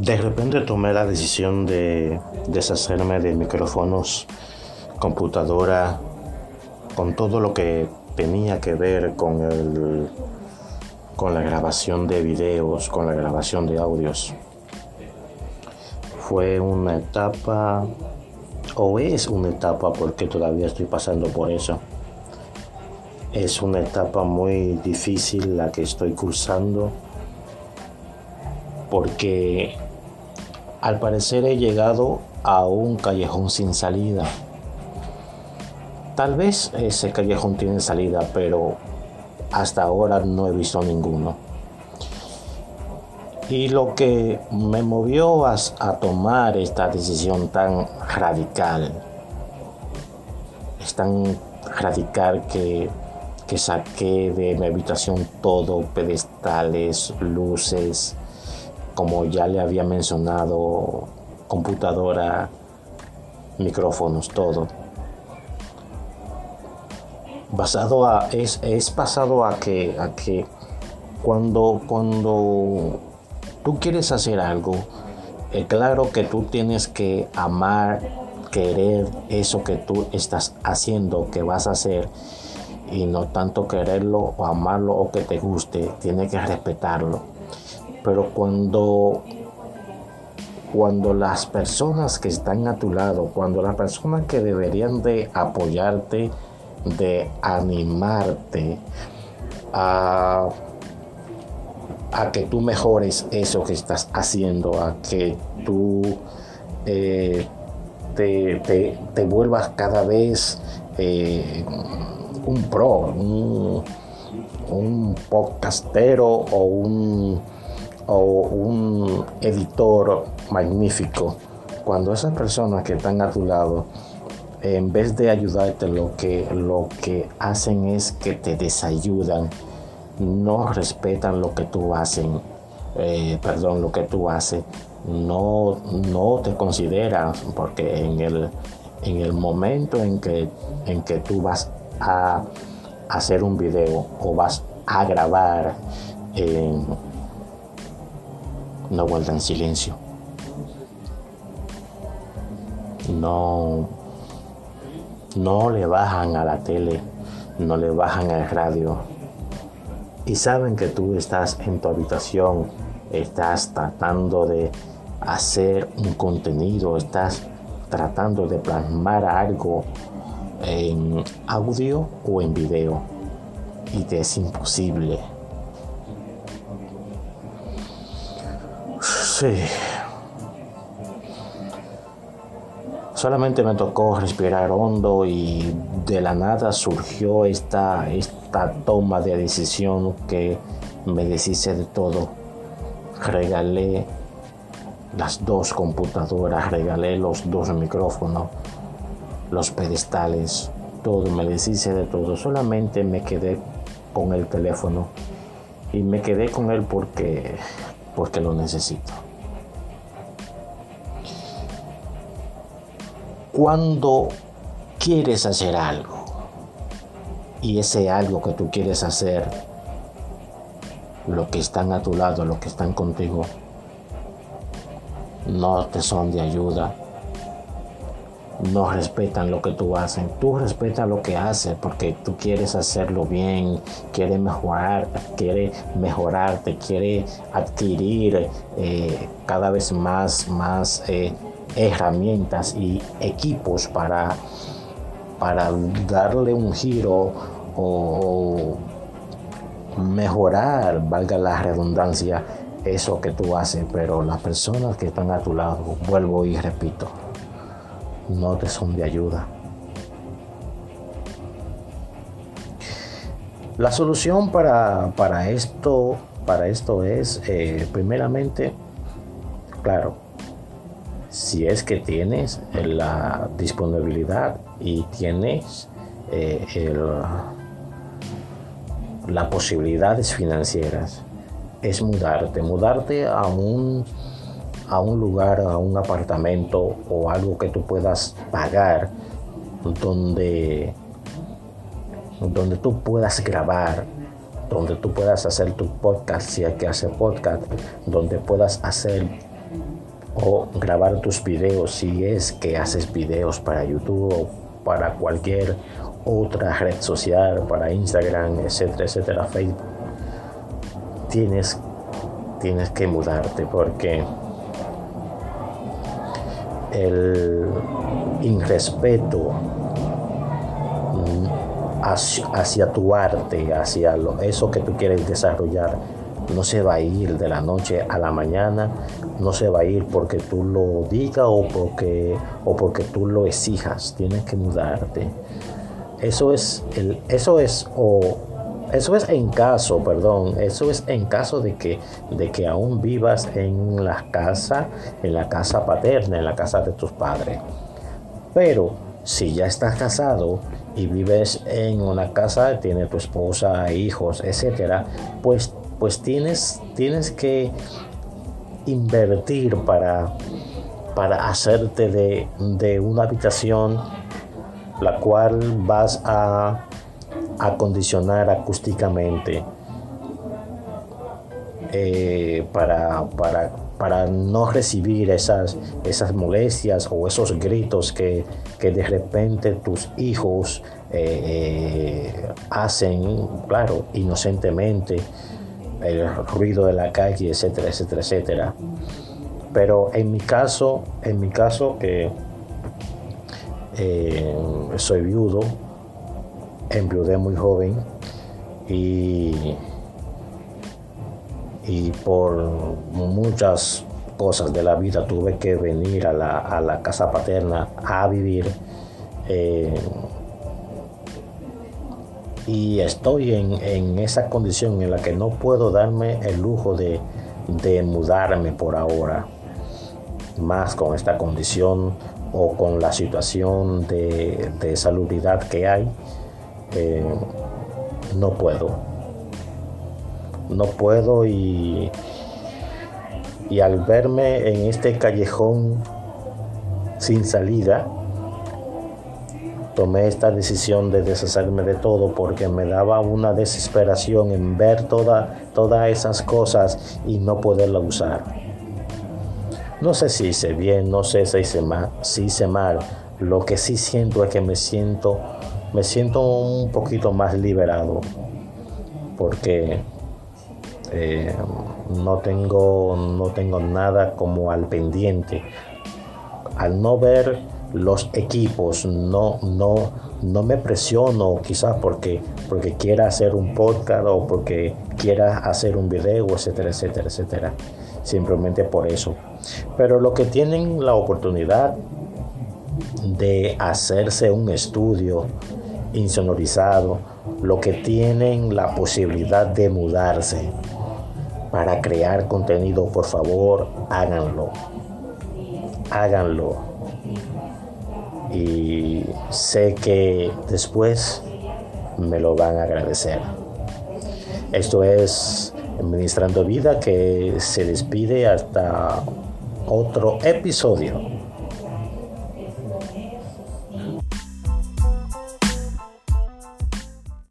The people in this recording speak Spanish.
De repente tomé la decisión de deshacerme de micrófonos, computadora, con todo lo que tenía que ver con el con la grabación de videos, con la grabación de audios. Fue una etapa o es una etapa porque todavía estoy pasando por eso. Es una etapa muy difícil la que estoy cursando porque al parecer he llegado a un callejón sin salida. Tal vez ese callejón tiene salida, pero hasta ahora no he visto ninguno. Y lo que me movió a, tomar esta decisión tan radical, es tan radical que, que saqué de mi habitación todo, pedestales, luces, como ya le había mencionado, computadora, micrófonos, todo. Basado a, es, es basado a que, a que cuando, cuando tú quieres hacer algo, es claro que tú tienes que amar, querer eso que tú estás haciendo, que vas a hacer, y no tanto quererlo o amarlo o que te guste, tienes que respetarlo. Pero cuando, cuando las personas que están a tu lado, cuando las personas que deberían de apoyarte, de animarte a, a que tú mejores eso que estás haciendo, a que tú eh, te, te, vuelvas cada vez eh, un pro, un, un podcastero o un o un editor magnífico, cuando esas personas que están a tu lado, en vez de ayudarte, lo que, lo que hacen es que te desayudan, no respetan lo que tú hacen, eh, perdón, lo que tú haces, no, no te consideran, porque en el, en el momento en que, en que tú vas a hacer un video o vas a grabar, no guardan silencio. No, no le bajan a la tele, no le bajan al radio. Y saben que tú estás en tu habitación, estás tratando de hacer un contenido, estás tratando de plasmar algo en audio o en video. Y te es imposible Sí. Solamente me tocó respirar hondo y de la nada surgió esta, esta toma de decisión que me deshice de todo. Regalé las dos computadoras, regalé los dos micrófonos, los pedestales, todo, me deshice de todo. Solamente me quedé con el teléfono y me quedé con él porque, porque lo necesito. Cuando quieres hacer algo. Y ese algo que tú quieres hacer, lo que están a tu lado, lo que están contigo, no te son de ayuda, no respetan lo que tú haces, tú respetas lo que haces porque tú quieres hacerlo bien, quieres mejorar, quieres mejorarte, quieres adquirir eh, cada vez más, más eh, herramientas y equipos para, para darle un giro o, mejorar, valga la redundancia, eso que tú haces, pero las personas que están a tu lado, vuelvo y repito, no te son de ayuda. La solución para, para esto, para esto es, eh, primeramente, claro, si es que tienes la disponibilidad y tienes eh, las posibilidades financieras, es mudarte, mudarte a un, a un lugar, a un apartamento o algo que tú puedas pagar donde, donde tú puedas grabar, donde tú puedas hacer tu podcast, si hay que hacer podcast, donde puedas hacer o grabar tus videos. Si es que haces videos para YouTube o para cualquier otra red social, para Instagram, etcétera, etcétera, Facebook, tienes, tienes que mudarte porque el irrespeto mm, hacia, tu arte, hacia eso que tú quieres desarrollar, no se va a ir de la noche a la mañana, no se va a ir porque tú lo digas o porque, o porque tú lo exijas, tienes que mudarte. Eso es, el, eso es, o eso es en caso, perdón, eso es en caso de que, de que aún vivas en casa, en la casa paterna, en la casa de tus padres. Pero si ya estás casado y vives en una casa, tiene tu esposa, hijos, etcétera, pues, pues tienes, tienes que invertir para, para hacerte de, de una habitación la cual vas a acondicionar acústicamente eh, para, para, para, no recibir esas, esas molestias o esos gritos que, de repente tus hijos eh, eh, hacen, claro, inocentemente, el ruido de la calle, etcétera, etcétera, etcétera. Pero en mi caso, en mi caso, que soy viudo, enviudé muy joven y, y por muchas cosas de la vida tuve que venir a la, casa paterna a vivir. Eh, y estoy en, esa condición en la que no puedo darme el lujo de, mudarme por ahora, más con esta condición o con la situación de, de salubridad que hay. Eh, no puedo. No puedo y, y al verme en este callejón sin salida, tomé esta decisión de deshacerme de todo porque me daba una desesperación en ver toda, todas esas cosas y no poderla usar. No sé si hice bien, no sé si hice mal, si hice mal. Lo que sí siento es que me siento me siento un poquito más liberado porque eh, no, tengo, no tengo nada como al pendiente. Al no ver los equipos, no, no, no me presiono quizás porque, porque quiera hacer un podcast o porque quiera hacer un video, etcétera, etcétera, etcétera. Simplemente por eso. Pero lo que tienen la oportunidad de hacerse un estudio insonorizado, lo que tienen la posibilidad de mudarse para crear contenido, por favor, háganlo. Háganlo. Y sé que después me lo van a agradecer. Esto es Administrando Vida que se despide hasta otro episodio.